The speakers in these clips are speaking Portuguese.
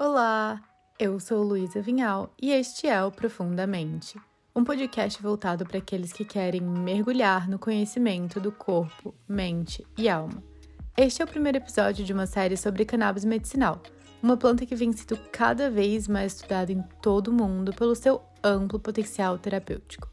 Olá, eu sou Luísa Vinhal e este é o Profundamente, um podcast voltado para aqueles que querem mergulhar no conhecimento do corpo, mente e alma. Este é o primeiro episódio de uma série sobre cannabis medicinal, uma planta que vem sendo cada vez mais estudada em todo o mundo pelo seu amplo potencial terapêutico.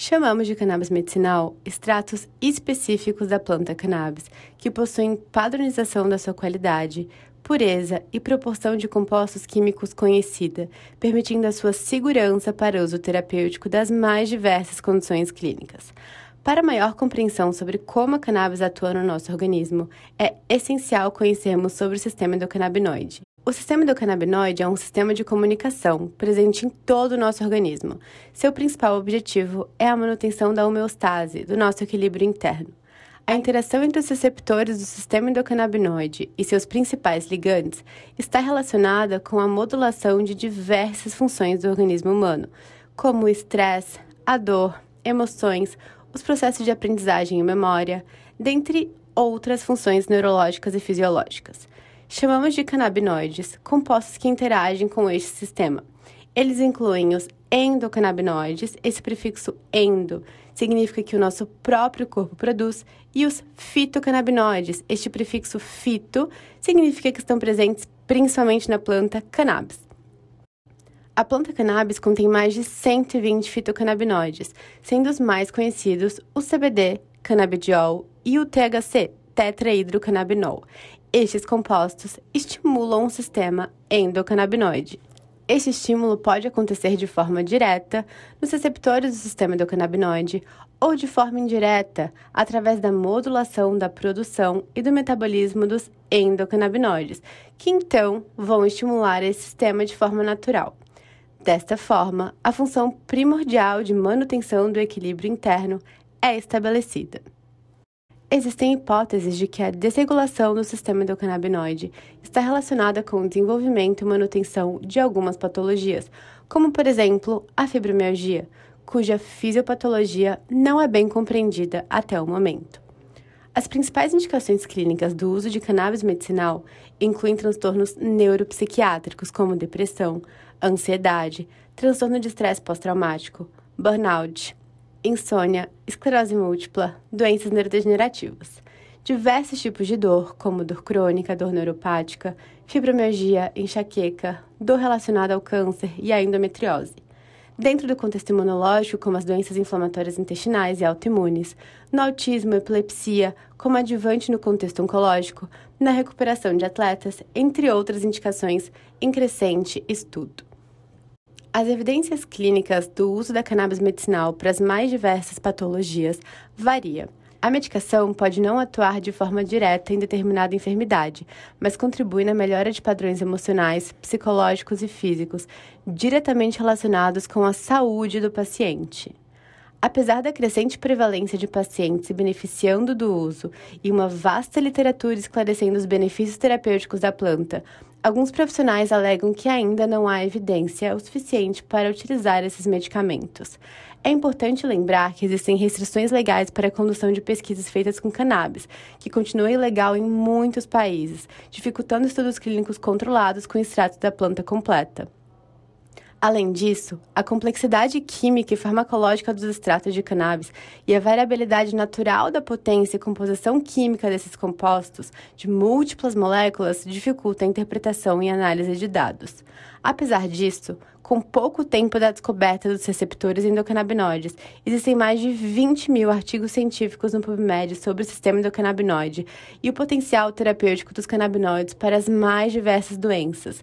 Chamamos de cannabis medicinal extratos específicos da planta cannabis, que possuem padronização da sua qualidade, pureza e proporção de compostos químicos conhecida, permitindo a sua segurança para uso terapêutico das mais diversas condições clínicas. Para maior compreensão sobre como a cannabis atua no nosso organismo, é essencial conhecermos sobre o sistema endocannabinoide. O sistema endocannabinoide é um sistema de comunicação presente em todo o nosso organismo. Seu principal objetivo é a manutenção da homeostase, do nosso equilíbrio interno. A interação entre os receptores do sistema endocannabinoide e seus principais ligantes está relacionada com a modulação de diversas funções do organismo humano, como o estresse, a dor, emoções, os processos de aprendizagem e memória, dentre outras funções neurológicas e fisiológicas. Chamamos de canabinoides compostos que interagem com este sistema. Eles incluem os endocannabinoides, esse prefixo endo significa que o nosso próprio corpo produz, e os fitocannabinoides, este prefixo fito significa que estão presentes principalmente na planta cannabis. A planta cannabis contém mais de 120 fitocannabinoides, sendo os mais conhecidos o CBD, canabidiol e o THC, tetrahidrocannabinol. Estes compostos estimulam o sistema endocannabinoide. Este estímulo pode acontecer de forma direta nos receptores do sistema endocannabinoide ou de forma indireta através da modulação da produção e do metabolismo dos endocannabinoides, que então vão estimular esse sistema de forma natural. Desta forma, a função primordial de manutenção do equilíbrio interno é estabelecida. Existem hipóteses de que a desregulação do sistema endocannabinoide está relacionada com o desenvolvimento e manutenção de algumas patologias, como, por exemplo, a fibromialgia, cuja fisiopatologia não é bem compreendida até o momento. As principais indicações clínicas do uso de cannabis medicinal incluem transtornos neuropsiquiátricos como depressão, ansiedade, transtorno de estresse pós-traumático, burnout, insônia, esclerose múltipla, doenças neurodegenerativas. Diversos tipos de dor, como dor crônica, dor neuropática, fibromialgia, enxaqueca, dor relacionada ao câncer e a endometriose. Dentro do contexto imunológico, como as doenças inflamatórias intestinais e autoimunes, no autismo, epilepsia, como adjuvante no contexto oncológico, na recuperação de atletas, entre outras indicações em crescente estudo. As evidências clínicas do uso da cannabis medicinal para as mais diversas patologias varia. A medicação pode não atuar de forma direta em determinada enfermidade, mas contribui na melhora de padrões emocionais, psicológicos e físicos diretamente relacionados com a saúde do paciente. Apesar da crescente prevalência de pacientes se beneficiando do uso e uma vasta literatura esclarecendo os benefícios terapêuticos da planta, alguns profissionais alegam que ainda não há evidência o suficiente para utilizar esses medicamentos. É importante lembrar que existem restrições legais para a condução de pesquisas feitas com cannabis, que continua ilegal em muitos países, dificultando estudos clínicos controlados com extrato da planta completa. Além disso, a complexidade química e farmacológica dos extratos de cannabis e a variabilidade natural da potência e composição química desses compostos de múltiplas moléculas dificulta a interpretação e análise de dados. Apesar disso, com pouco tempo da descoberta dos receptores endocannabinoides, existem mais de 20 mil artigos científicos no PubMed sobre o sistema endocannabinoide e o potencial terapêutico dos canabinoides para as mais diversas doenças,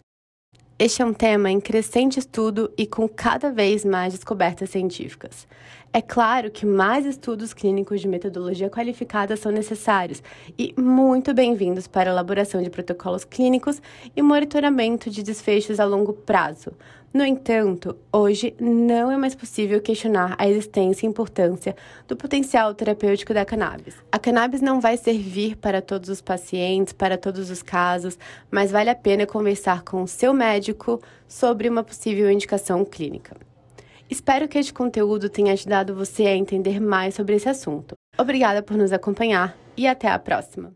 este é um tema em crescente estudo e com cada vez mais descobertas científicas. É claro que mais estudos clínicos de metodologia qualificada são necessários e muito bem-vindos para a elaboração de protocolos clínicos e monitoramento de desfechos a longo prazo. No entanto, hoje não é mais possível questionar a existência e importância do potencial terapêutico da cannabis. A cannabis não vai servir para todos os pacientes, para todos os casos, mas vale a pena conversar com o seu médico sobre uma possível indicação clínica. Espero que este conteúdo tenha ajudado você a entender mais sobre esse assunto. Obrigada por nos acompanhar e até a próxima!